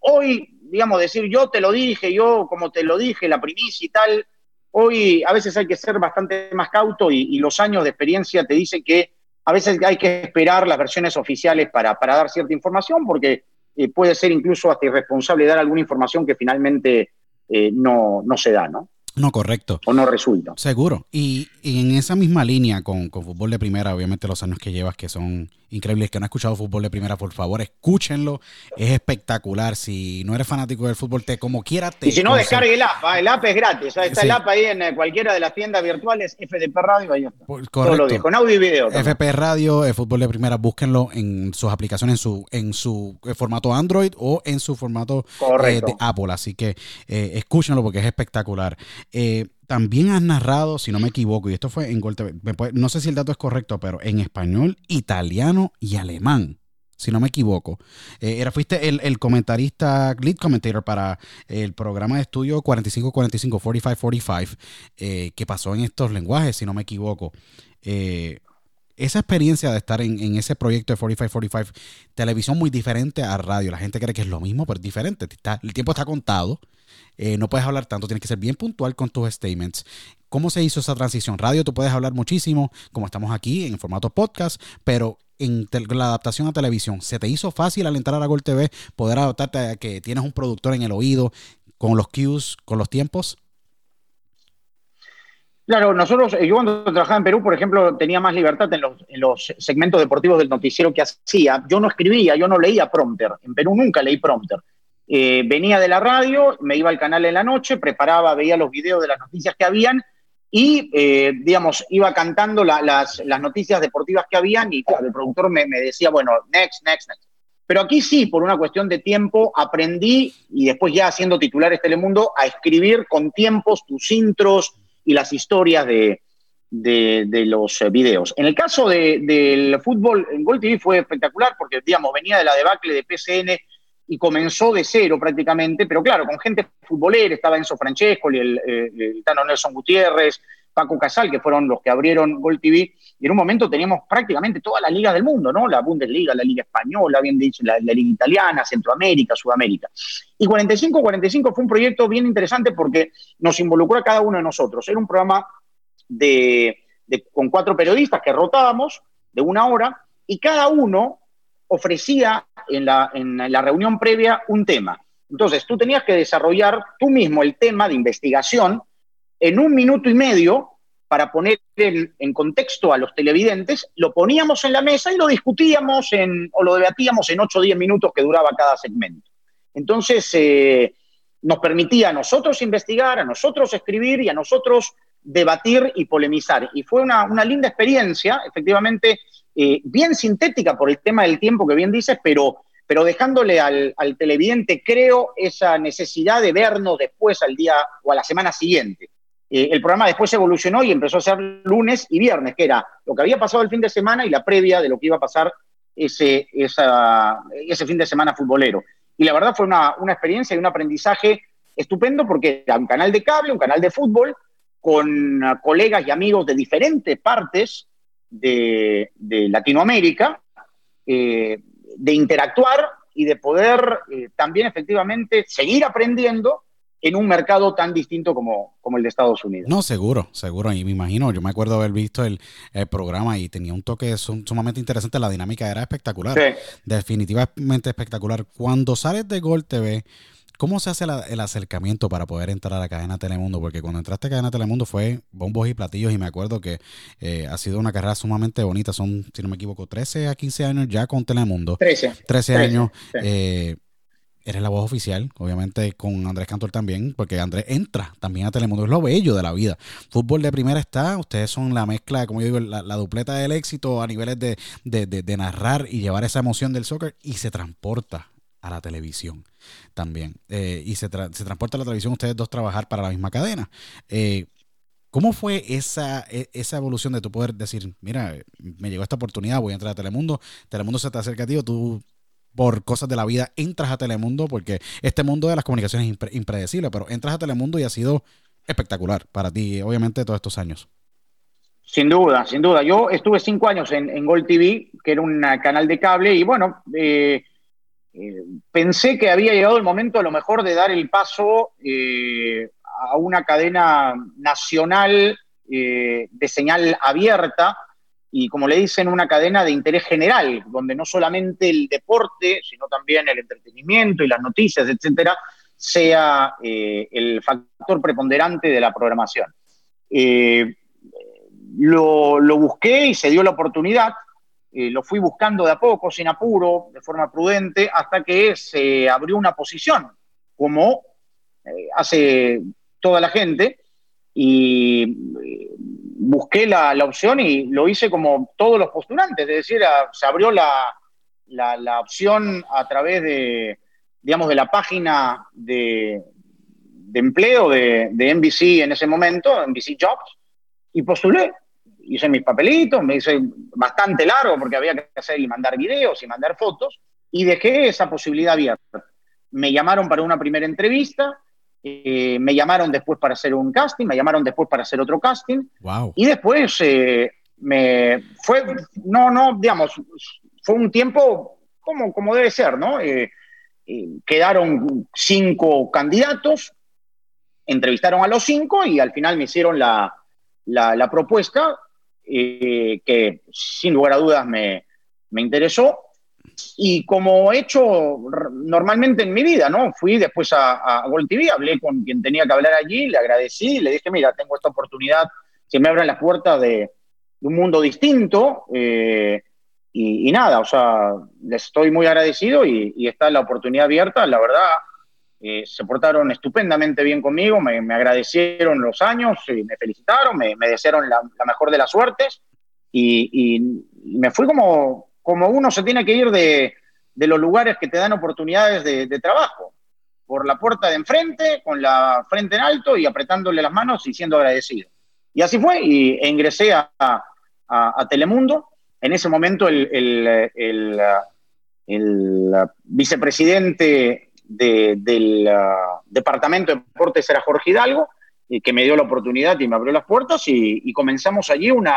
Hoy digamos, decir yo te lo dije, yo como te lo dije, la primicia y tal. Hoy a veces hay que ser bastante más cauto y, los años de experiencia te dicen que a veces hay que esperar las versiones oficiales para, dar cierta información porque eh, puede ser incluso hasta irresponsable dar alguna información que finalmente eh, no, no se da, ¿no? No, correcto. O no resulta. Seguro. Y, en esa misma línea con, fútbol de primera, obviamente los años que llevas que son increíbles. Que no han escuchado fútbol de primera, por favor, escúchenlo. Es espectacular. Si no eres fanático del fútbol, te como quiera te. Y si no, descargue el app. ¿ah? El app es gratis. Está el app ahí en eh, cualquiera de las tiendas virtuales, FDP Radio, ahí está. Correcto. con audio y video. FP Radio, el fútbol de primera, búsquenlo en sus aplicaciones, en su, en su eh, formato Android o en su formato eh, de Apple. Así que escúchenlo porque es espectacular. Eh, también has narrado, si no me equivoco, y esto fue en Gol TV, no sé si el dato es correcto, pero en español, italiano y alemán, si no me equivoco. Eh, era, fuiste el, comentarista, lead commentator para el programa de estudio 4545, 4545, eh, que pasó en estos lenguajes, si no me equivoco. Eh, esa experiencia de estar en, ese proyecto de 4545, televisión muy diferente a radio. La gente cree que es lo mismo, pero es diferente. el tiempo está contado. Eh, no puedes hablar tanto, tienes que ser bien puntual con tus statements. ¿Cómo se hizo esa transición? Radio, tú puedes hablar muchísimo, como estamos aquí en formato podcast, pero en la adaptación a televisión, ¿se te hizo fácil al entrar a Gol TV poder adaptarte a que tienes un productor en el oído, con los cues, con los tiempos? Claro, nosotros, eh, yo cuando trabajaba en Perú, por ejemplo, tenía más libertad en los, en los, segmentos deportivos del noticiero que hacía. Yo no escribía, yo no leía prompter. En Perú nunca leí prompter. Eh, venía de la radio, me iba al canal en la noche, preparaba, veía los videos de las noticias que habían y, eh, digamos, iba cantando las, noticias deportivas que habían y el productor me, decía, bueno, next, next, next. Pero aquí sí, por una cuestión de tiempo, aprendí y después ya haciendo titulares Telemundo a escribir con tiempos tus intros y las historias de, los videos. En el caso del fútbol, en Gol TV fue espectacular porque, digamos, venía de la debacle de PCN y comenzó de cero prácticamente, pero claro, con gente futbolera, estaba Enzo Francesco, el, el, Tano Nelson Gutiérrez, Paco Casal, que fueron los que abrieron Gol TV, y en un momento teníamos prácticamente todas las ligas del mundo, ¿no? La Bundesliga, la Liga Española, bien dicho, la, Liga Italiana, Centroamérica, Sudamérica. Y 45-45 fue un proyecto bien interesante porque nos involucró a cada uno de nosotros. Era un programa de, con cuatro periodistas que rotábamos de una hora y cada uno ofrecía en la, en la reunión previa un tema. Entonces, tú tenías que desarrollar tú mismo el tema de investigación en un minuto y medio para poner en, contexto a los televidentes, lo poníamos en la mesa y lo discutíamos en, o lo debatíamos en 8 o 10 minutos que duraba cada segmento. Entonces, eh, nos permitía a nosotros investigar, a nosotros escribir y a nosotros debatir y polemizar. Y fue una, una linda experiencia, efectivamente, eh, bien sintética por el tema del tiempo que bien dices, pero, pero dejándole al, televidente, creo, esa necesidad de vernos después al día o a la semana siguiente. Eh, el programa después evolucionó y empezó a ser lunes y viernes, que era lo que había pasado el fin de semana y la previa de lo que iba a pasar ese, ese fin de semana futbolero. Y la verdad fue una, una experiencia y un aprendizaje estupendo porque era un canal de cable, un canal de fútbol, con colegas y amigos de diferentes partes de, de Latinoamérica, eh, de interactuar y de poder eh, también efectivamente seguir aprendiendo en un mercado tan distinto como, como el de Estados Unidos. No, seguro, seguro. Y me imagino, yo me acuerdo haber visto el, el programa y tenía un toque sum, sumamente interesante. La dinámica era espectacular. Sí. Definitivamente espectacular. Cuando sales de Gol TV, ¿Cómo se hace la, el acercamiento para poder entrar a la cadena Telemundo? Porque cuando entraste a cadena Telemundo fue bombos y platillos y me acuerdo que eh, ha sido una carrera sumamente bonita. Son, si no me equivoco, 13 a 15 años ya con Telemundo. 13. 13, 13 años. Eh, eres la voz oficial, obviamente con Andrés Cantor también, porque Andrés entra también a Telemundo, es lo bello de la vida. Fútbol de primera está, ustedes son la mezcla, como yo digo, la, la dupleta del éxito a niveles de, de, de, de, narrar y llevar esa emoción del soccer y se transporta a la televisión también. Eh, y se, se, transporta a la televisión ustedes dos trabajar para la misma cadena. Eh, ¿Cómo fue esa, e, esa evolución de tu poder decir, mira, me llegó esta oportunidad, voy a entrar a Telemundo, Telemundo se te acerca a ti, tú por cosas de la vida entras a Telemundo, porque este mundo de las comunicaciones es impre impredecible, pero entras a Telemundo y ha sido espectacular para ti, obviamente, todos estos años. Sin duda, sin duda. Yo estuve cinco años en, en Gold TV, que era un canal de cable, y bueno, eh, pensé que había llegado el momento a lo mejor de dar el paso eh, a una cadena nacional eh, de señal abierta y como le dicen, una cadena de interés general, donde no solamente el deporte, sino también el entretenimiento y las noticias, etcétera, sea eh, el factor preponderante de la programación. Lo, busqué y se dio la oportunidad eh, lo fui buscando de a poco, sin apuro, de forma prudente, hasta que se abrió una posición, como eh, hace toda la gente, y eh, busqué la, la, opción y lo hice como todos los postulantes, es decir, a, se abrió la, la, opción a través de, digamos, de la página de, de empleo de, de NBC en ese momento, NBC Jobs, y postulé hice mis papelitos, me hice bastante largo porque había que hacer y mandar videos y mandar fotos, y dejé esa posibilidad abierta. Me llamaron para una primera entrevista, eh, me llamaron después para hacer un casting, me llamaron después para hacer otro casting, wow. y después eh, me fue, no, no, digamos, fue un tiempo como, como debe ser, ¿no? Eh, eh quedaron cinco candidatos, entrevistaron a los cinco y al final me hicieron la, la, la propuesta eh, que sin lugar a dudas me, me, interesó. Y como he hecho normalmente en mi vida, ¿no? Fui después a, a Gold TV, hablé con quien tenía que hablar allí, le agradecí, le dije, mira, tengo esta oportunidad, se me abren las puertas de, de un mundo distinto. Eh, y, y, nada, o sea, les estoy muy agradecido y, y está la oportunidad abierta. La verdad, eh, se portaron estupendamente bien conmigo, me, me agradecieron los años, me felicitaron, me, me desearon la, la, mejor de las suertes y, y, me fui como, como uno se tiene que ir de, de los lugares que te dan oportunidades de, de, trabajo, por la puerta de enfrente, con la frente en alto y apretándole las manos y siendo agradecido. Y así fue, y e ingresé a, a, a Telemundo. En ese momento el, el, el el vicepresidente del uh, Departamento de Deportes era Jorge Hidalgo, que me dio la oportunidad y me abrió las puertas y, comenzamos allí una,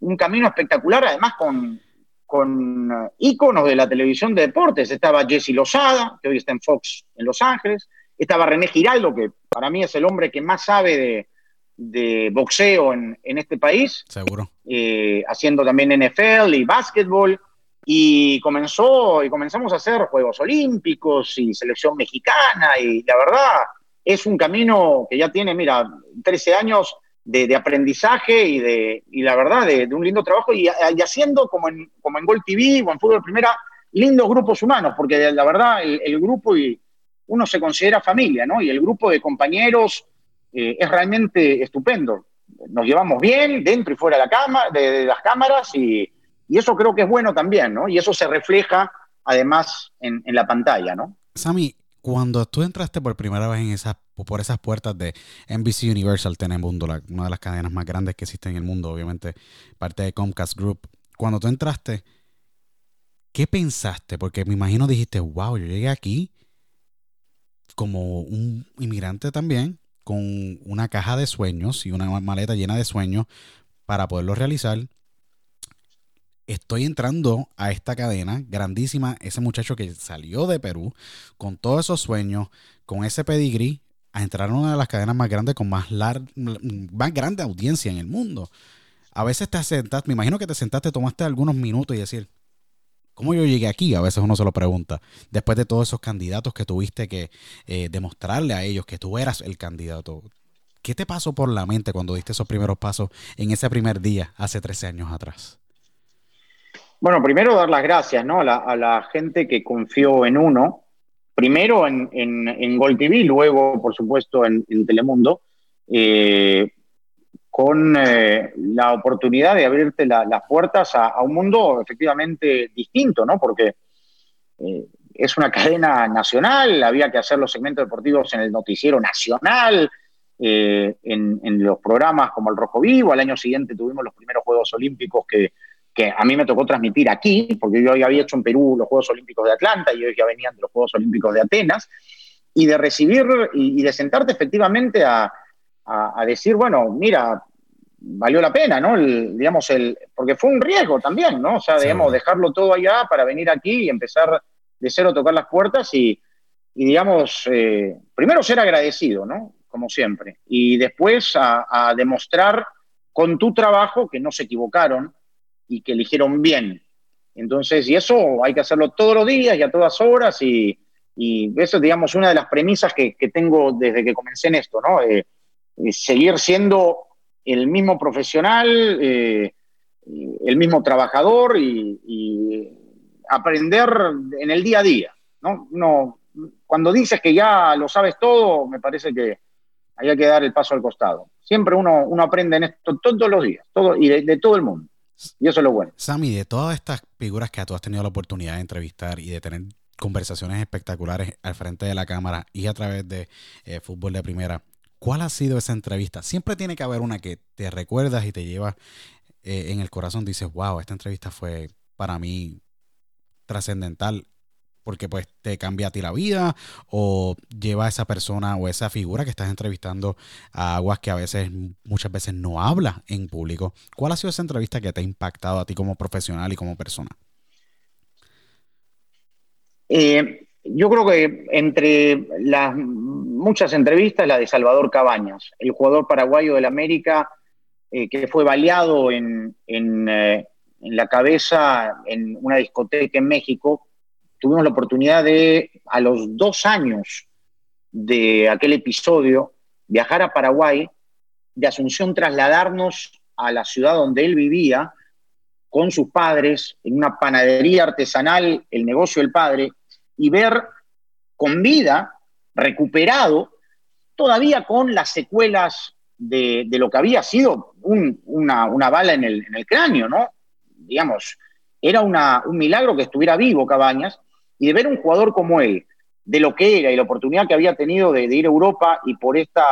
un camino espectacular, además con, con uh, íconos de la televisión de deportes. Estaba Jesse Lozada, que hoy está en Fox en Los Ángeles. Estaba René Giraldo, que para mí es el hombre que más sabe de, de boxeo en, en, este país. Seguro. Eh, haciendo también NFL y básquetbol. Y comenzó, y comenzamos a hacer Juegos Olímpicos y selección mexicana. Y la verdad, es un camino que ya tiene, mira, 13 años de, aprendizaje y, de, y la verdad, de, un lindo trabajo y, haciendo como en, como en Gol TV o en Fútbol Primera, lindos grupos humanos, porque la verdad, el, grupo y uno se considera familia, ¿no? Y el grupo de compañeros eh, es realmente estupendo. Nos llevamos bien dentro y fuera de, la cama, de las cámaras y y eso creo que es bueno también, ¿no? Y eso se refleja además en, la pantalla, ¿no? Sammy, cuando tú entraste por primera vez en esas, por esas puertas de NBC Universal Telemundo, una de las cadenas más grandes que existen en el mundo, obviamente, parte de Comcast Group, cuando tú entraste, ¿qué pensaste? Porque me imagino dijiste, wow, yo llegué aquí como un inmigrante también, con una caja de sueños y una maleta llena de sueños para poderlo realizar estoy entrando a esta cadena grandísima, ese muchacho que salió de Perú con todos esos sueños, con ese pedigrí, a entrar en una de las cadenas más grandes con más, más grande audiencia en el mundo. A veces te sentaste, me imagino que te sentaste, tomaste algunos minutos y decir, ¿cómo yo llegué aquí? A veces uno se lo pregunta. Después de todos esos candidatos que tuviste que eh, demostrarle a ellos que tú eras el candidato. ¿Qué te pasó por la mente cuando diste esos primeros pasos en ese primer día hace 13 años atrás? Bueno, primero dar las gracias ¿no? a, la, gente que confió en uno, primero en, en, Gol TV, luego, por supuesto, en, Telemundo, eh, con eh, la oportunidad de abrirte las puertas a, un mundo efectivamente distinto, ¿no? Porque eh, es una cadena nacional, había que hacer los segmentos deportivos en el noticiero nacional, en, en, los programas como el Rojo Vivo, al año siguiente tuvimos los primeros Juegos Olímpicos que que a mí me tocó transmitir aquí, porque yo ya había hecho en Perú los Juegos Olímpicos de Atlanta y ellos ya venían de los Juegos Olímpicos de Atenas, y de recibir y, de sentarte efectivamente a, decir, bueno, mira, valió la pena, ¿no? digamos, el, porque fue un riesgo también, ¿no? O sea, digamos, dejarlo todo allá para venir aquí y empezar de cero a tocar las puertas y, digamos, eh, primero ser agradecido, ¿no? Como siempre, y después a demostrar con tu trabajo que no se equivocaron, y que eligieron bien. Entonces, y eso hay que hacerlo todos los días y a todas horas y, eso es, digamos, una de las premisas que, tengo desde que comencé en esto, ¿no? Eh, eh, seguir siendo el mismo profesional, eh, el mismo trabajador y, aprender en el día a día, ¿no? no cuando dices que ya lo sabes todo, me parece que hay que dar el paso al costado. Siempre uno, uno aprende en esto todos los días, todo, y de todo el mundo. Y eso es lo bueno. Sammy, de todas estas figuras que tú has tenido la oportunidad de entrevistar y de tener conversaciones espectaculares al frente de la cámara y a través de eh, fútbol de primera, ¿cuál ha sido esa entrevista? Siempre tiene que haber una que te recuerdas y te lleva eh, en el corazón. Dices, wow, esta entrevista fue para mí trascendental porque pues te cambia a ti la vida o lleva a esa persona o esa figura que estás entrevistando a aguas que a veces, muchas veces no habla en público. ¿Cuál ha sido esa entrevista que te ha impactado a ti como profesional y como persona? Eh, yo creo que entre las muchas entrevistas, la de Salvador Cabañas, el jugador paraguayo del América eh, que fue baleado en, eh, en la cabeza en una discoteca en México tuvimos la oportunidad de, a los dos años de aquel episodio, viajar a Paraguay, de Asunción trasladarnos a la ciudad donde él vivía con sus padres, en una panadería artesanal, el negocio del padre, y ver con vida, recuperado, todavía con las secuelas de, lo que había sido una, bala en el, cráneo, ¿no? Digamos, era un milagro que estuviera vivo Cabañas, y de ver un jugador como él, de lo que era y la oportunidad que había tenido de, ir a Europa y por esta,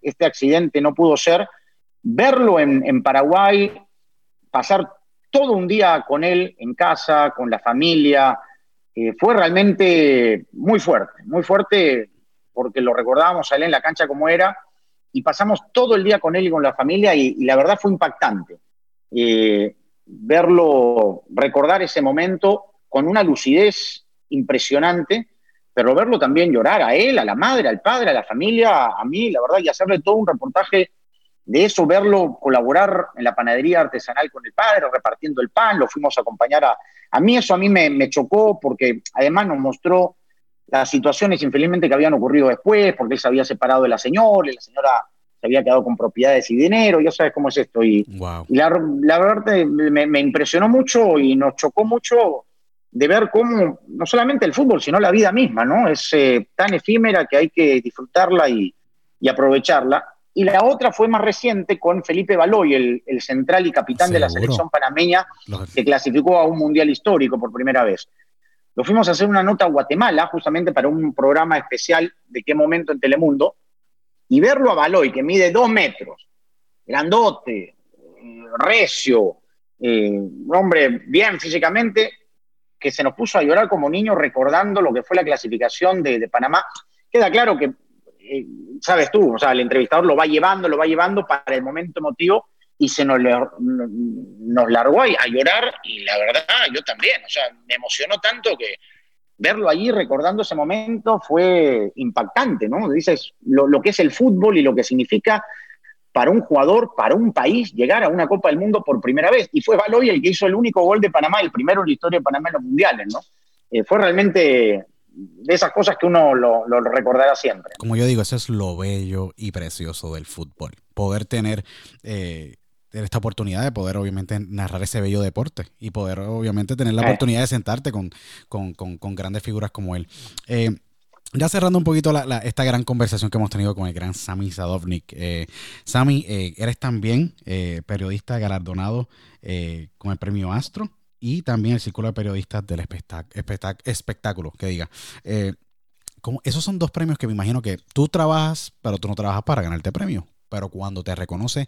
este accidente no pudo ser, verlo en, Paraguay, pasar todo un día con él en casa, con la familia. Eh, fue realmente muy fuerte, muy fuerte porque lo recordábamos a él en la cancha como era y pasamos todo el día con él y con la familia y, la verdad fue impactante. Eh, verlo, recordar ese momento con una lucidez impresionante, pero verlo también llorar a él, a la madre, al padre, a la familia, a mí, la verdad, y hacerle todo un reportaje de eso, verlo colaborar en la panadería artesanal con el padre, repartiendo el pan, lo fuimos a acompañar a... A mí eso a mí me, chocó porque además nos mostró las situaciones infelizmente que habían ocurrido después, porque él se había separado de la señora, y la señora se había quedado con propiedades y dinero, ya sabes cómo es esto. Y, la, verdad me, me, impresionó mucho y nos chocó mucho de ver cómo, no solamente el fútbol, sino la vida misma, ¿no? Es eh, tan efímera que hay que disfrutarla y, aprovecharla. Y la otra fue más reciente con Felipe Baloy, el, central y capitán de la selección panameña, que clasificó a un mundial histórico por primera vez. Lo fuimos a hacer una nota a Guatemala, justamente para un programa especial de qué momento en Telemundo, y verlo a Baloy, que mide dos metros, grandote, eh, recio, eh, un hombre bien físicamente, que se nos puso a llorar como niño recordando lo que fue la clasificación de, Panamá. Queda claro que, eh, sabes tú, o sea, el entrevistador lo va llevando, lo va llevando para el momento emotivo y se nos, nos largó a, llorar y la verdad, yo también, o sea, me emocionó tanto que verlo allí recordando ese momento fue impactante, ¿no? Dices lo que es el fútbol y lo que significa para un jugador, para un país, llegar a una Copa del Mundo por primera vez. Y fue Baloy el que hizo el único gol de Panamá, el primero en la historia de Panamá en los mundiales, ¿no? Eh, fue realmente de esas cosas que uno lo, recordará siempre. Como yo digo, eso es lo bello y precioso del fútbol. Poder tener eh, esta oportunidad de poder obviamente narrar ese bello deporte y poder obviamente tener la eh. oportunidad de sentarte con, con, grandes figuras como él. Ya cerrando un poquito esta gran conversación que hemos tenido con el gran Sami Sadovnik. Eh, Sami, eh, eres también eh, periodista galardonado eh, con el premio Astro y también el Círculo de Periodistas del Espectáculo, que diga. Como, esos son dos premios que me imagino que tú trabajas, pero tú no trabajas para ganarte premio. Pero cuando te reconoce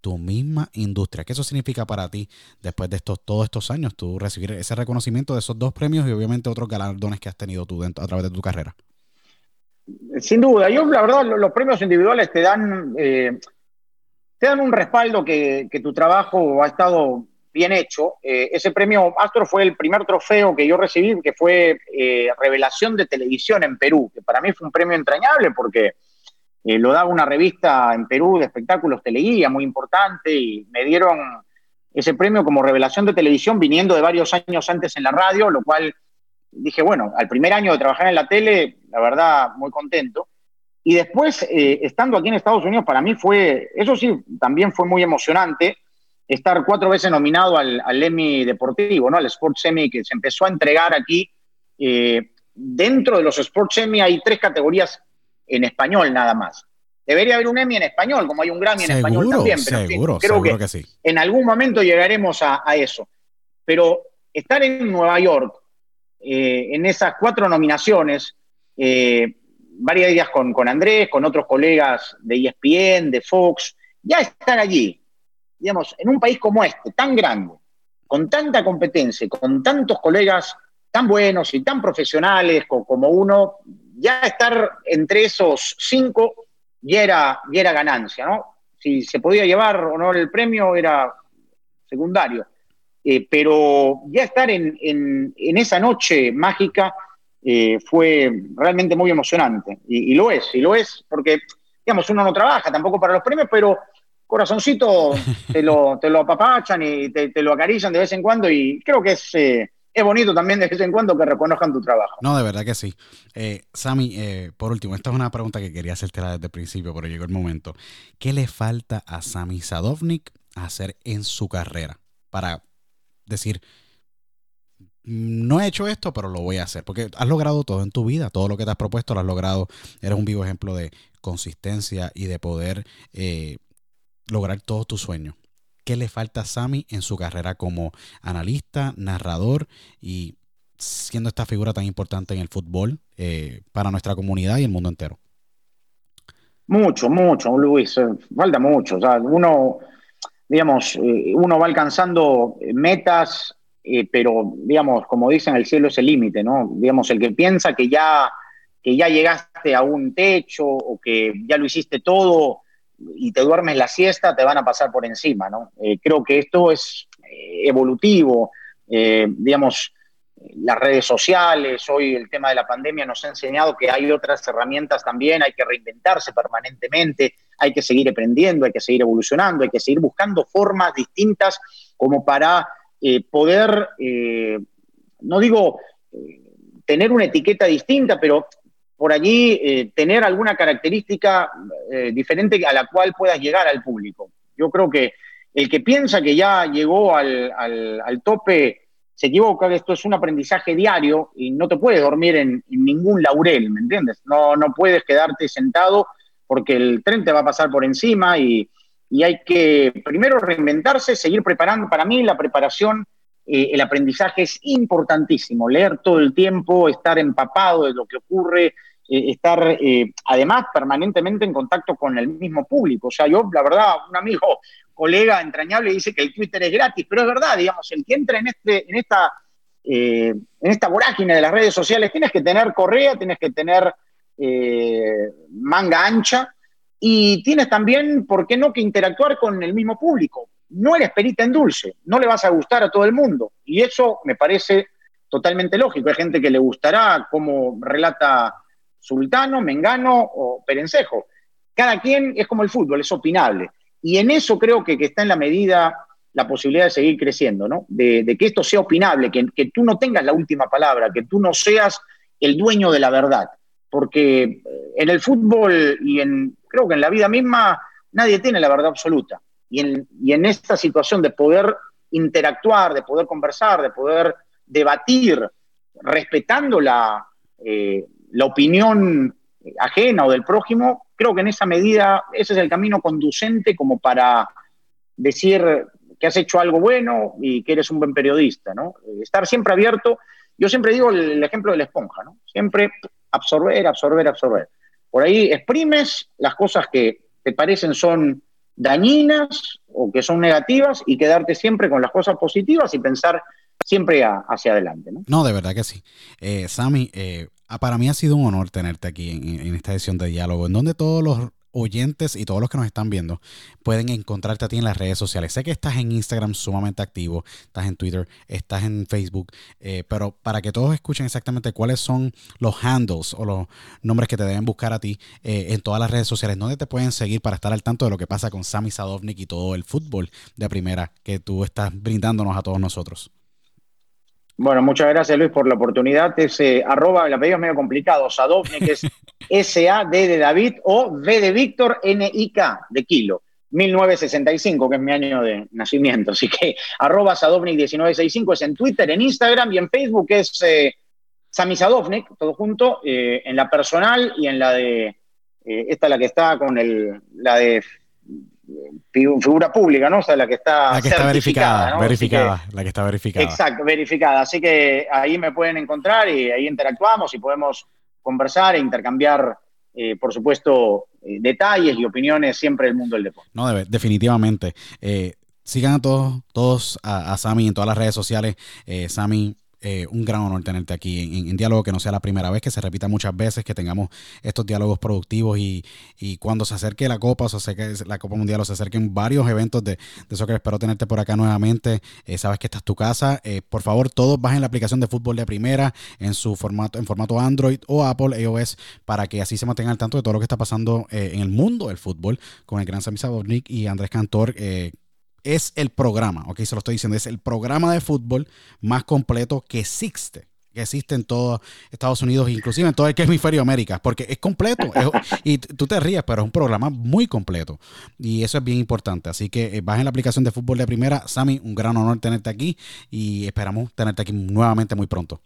tu misma industria, ¿qué eso significa para ti después de estos, todos estos años? Tú recibir ese reconocimiento de esos dos premios y obviamente otros galardones que has tenido tú dentro, a través de tu carrera. Sin duda, yo la verdad los premios individuales te dan, eh, te dan un respaldo que, tu trabajo ha estado bien hecho. Eh, ese premio Astro fue el primer trofeo que yo recibí, que fue eh, Revelación de Televisión en Perú, que para mí fue un premio entrañable porque lo daba una revista en Perú de espectáculos Teleguía muy importante y me dieron ese premio como Revelación de Televisión viniendo de varios años antes en la radio, lo cual dije, bueno, al primer año de trabajar en la tele, la verdad, muy contento. Y después, eh, estando aquí en Estados Unidos, para mí fue, eso sí, también fue muy emocionante, estar cuatro veces nominado al, Emmy Deportivo, ¿no? Al Sports Emmy que se empezó a entregar aquí. Eh, dentro de los Sports Emmy hay tres categorías en español nada más. Debería haber un Emmy en español, como hay un Grammy en español también, pero seguro, creo que, que sí. en algún momento llegaremos a, a eso. Pero estar en Nueva York, eh, en esas cuatro nominaciones, eh, varias de ellas con, Andrés, con otros colegas de ESPN, de Fox, ya estar allí, digamos, en un país como este, tan grande, con tanta competencia, con tantos colegas tan buenos y tan profesionales como uno, ya estar entre esos cinco ya era, ya era ganancia, ¿no? Si se podía llevar o no el premio era secundario. Eh, pero ya estar en, esa noche mágica eh, fue realmente muy emocionante. Y, lo es, y lo es, porque, digamos, uno no trabaja tampoco para los premios, pero corazoncito te lo, te lo apapachan y te, lo acarician de vez en cuando y creo que es... Eh, es bonito también de vez en cuando que reconozcan tu trabajo. No, de verdad que sí. Eh, Sammy, por último, esta es una pregunta que quería hacerte desde el principio, pero llegó el momento. ¿Qué le falta a Sammy Sadovnik hacer en su carrera para decir, no he hecho esto, pero lo voy a hacer. Porque has logrado todo en tu vida, todo lo que te has propuesto lo has logrado. Eres un vivo ejemplo de consistencia y de poder eh, lograr todos tus sueños. ¿Qué le falta a Sammy en su carrera como analista, narrador y siendo esta figura tan importante en el fútbol eh, para nuestra comunidad y el mundo entero? Mucho, mucho, Luis. Eh, falta mucho. O sea, uno digamos, eh, uno va alcanzando metas, eh, pero, digamos, como dicen, el cielo es el límite, ¿no? Digamos, el que piensa que ya, que ya llegaste a un techo o que ya lo hiciste todo y te duermes la siesta, te van a pasar por encima, ¿no? Eh, creo que esto es evolutivo, digamos, las redes sociales, hoy el tema de la pandemia nos ha enseñado que hay otras herramientas también, hay que reinventarse permanentemente, hay que seguir aprendiendo, hay que seguir evolucionando, hay que seguir buscando formas distintas como para eh, poder, eh, no digo eh, tener una etiqueta distinta, pero por allí tener alguna característica diferente a la cual puedas llegar al público. Yo creo que el que piensa que ya llegó al, al tope se equivoca, esto es un aprendizaje diario y no te puedes dormir en, ningún laurel, ¿me entiendes? No, no puedes quedarte sentado porque el tren te va a pasar por encima y, hay que primero reinventarse, seguir preparando. Para mí la preparación, eh, el aprendizaje es importantísimo, leer todo el tiempo, estar empapado de lo que ocurre, eh, estar eh, además permanentemente en contacto con el mismo público. O sea, yo, la verdad, un amigo colega entrañable dice que el Twitter es gratis, pero es verdad, digamos, el que entra en, este, en, esta, eh, en esta vorágine de las redes sociales, tienes que tener correa, tienes que tener eh, manga ancha y tienes también, ¿por qué no?, que interactuar con el mismo público. No eres perita en dulce, no le vas a gustar a todo el mundo. Y eso me parece totalmente lógico. Hay gente que le gustará cómo relata Sultano, Mengano o Perencejo. Cada quien es como el fútbol, es opinable. Y en eso creo que, está en la medida la posibilidad de seguir creciendo, ¿no? De, que esto sea opinable, que, tú no tengas la última palabra, que tú no seas el dueño de la verdad. Porque eh, en el fútbol y en, creo que en la vida misma, nadie tiene la verdad absoluta. Y en, en esta situación de poder interactuar, de poder conversar, de poder debatir, respetando la, eh, la opinión ajena o del prójimo, creo que en esa medida ese es el camino conducente como para decir que has hecho algo bueno y que eres un buen periodista, ¿no? Estar siempre abierto. Yo siempre digo el, ejemplo de la esponja, ¿no? Siempre absorber, absorber, absorber. Por ahí exprimes las cosas que te parecen son dañinas o que son negativas y quedarte siempre con las cosas positivas y pensar siempre hacia adelante. ¿no? no, de verdad que sí. Eh, Sammy, eh, para mí ha sido un honor tenerte aquí en, esta edición de Diálogo, en donde todos los oyentes y todos los que nos están viendo pueden encontrarte a ti en las redes sociales. Sé que estás en Instagram sumamente activo, estás en Twitter, estás en Facebook, eh, pero para que todos escuchen exactamente cuáles son los handles o los nombres que te deben buscar a ti eh, en todas las redes sociales, dónde te pueden seguir para estar al tanto de lo que pasa con Sami Sadovnik y todo el fútbol de primera que tú estás brindándonos a todos nosotros. Bueno, muchas gracias Luis por la oportunidad. Es arroba, el apellido es medio complicado, Sadovnik es S-A-D de David o V de Víctor N-I-K de kilo. 1965, que es mi año de nacimiento. Así que arroba Sadovnik1965 es en Twitter, en Instagram y en Facebook es eh, Sami Sadovnik, todo junto, eh, en la personal y en la de, eh, esta la que está con el, la de figura pública, ¿no? O sea, la que está, la que está verificada, verificada, la que está verificada. Exacto, verificada. Así que ahí me pueden encontrar y ahí interactuamos y podemos conversar e intercambiar, eh, por supuesto, eh, detalles y opiniones siempre del mundo del deporte. No, definitivamente. Eh, sigan a todos, todos a, a Sami en todas las redes sociales. Sami eh, un gran honor tenerte aquí en, diálogo, que no sea la primera vez, que se repita muchas veces, que tengamos estos diálogos productivos y, cuando se acerque la Copa, o se acerque la Copa Mundial, o se acerquen varios eventos de, de soccer, espero tenerte por acá nuevamente. Eh, sabes que esta es tu casa. Eh, por favor, todos bajen la aplicación de fútbol de primera en su formato, en formato Android o Apple iOS para que así se mantengan al tanto de todo lo que está pasando en el mundo del fútbol con el gran Sami Sabovnik y Andrés Cantor es el programa, ok, se lo estoy diciendo, es el programa de fútbol más completo que existe que existe en todo Estados Unidos, inclusive en todo el hemisferio América, porque es completo. y tú te ríes, pero es un programa muy completo. Y eso es bien importante. Así que eh, bajen la aplicación de fútbol de primera. Sammy, un gran honor tenerte aquí y esperamos tenerte aquí nuevamente muy pronto.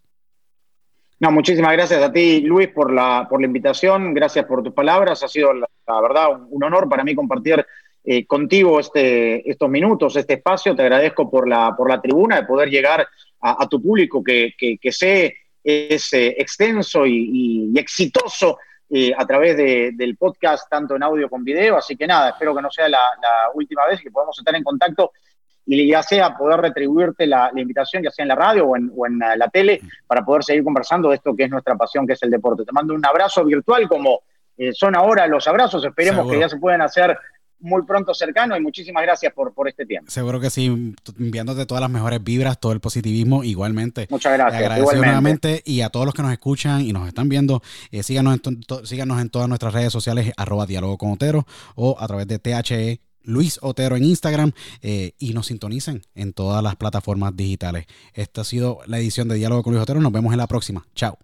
No, muchísimas gracias a ti, Luis, por la, por la invitación. Gracias por tus palabras. Ha sido, la verdad, un honor para mí compartir eh, contigo este, estos minutos, este espacio. Te agradezco por la, por la tribuna de poder llegar a, tu público que, que, sé es eh, extenso y, exitoso eh, a través del podcast, tanto en audio como video. Así que nada, espero que no sea la, última vez que podamos estar en contacto y ya sea poder retribuirte la, invitación, ya sea en la radio o en, la tele, para poder seguir conversando de esto que es nuestra pasión, que es el deporte. Te mando un abrazo virtual como eh, son ahora los abrazos. Esperemos que ya se puedan hacer muy pronto cercano y muchísimas gracias por, por este tiempo. Seguro que sí, enviándote todas las mejores vibras, todo el positivismo igualmente. Muchas gracias. Agradecido nuevamente y a todos los que nos escuchan y nos están viendo, eh, síganos, en síganos en todas nuestras redes sociales, arroba diálogo con Otero o a través de THE Luis Otero en Instagram eh, y nos sintonicen en todas las plataformas digitales. Esta ha sido la edición de Diálogo con Luis Otero. Nos vemos en la próxima. Chao.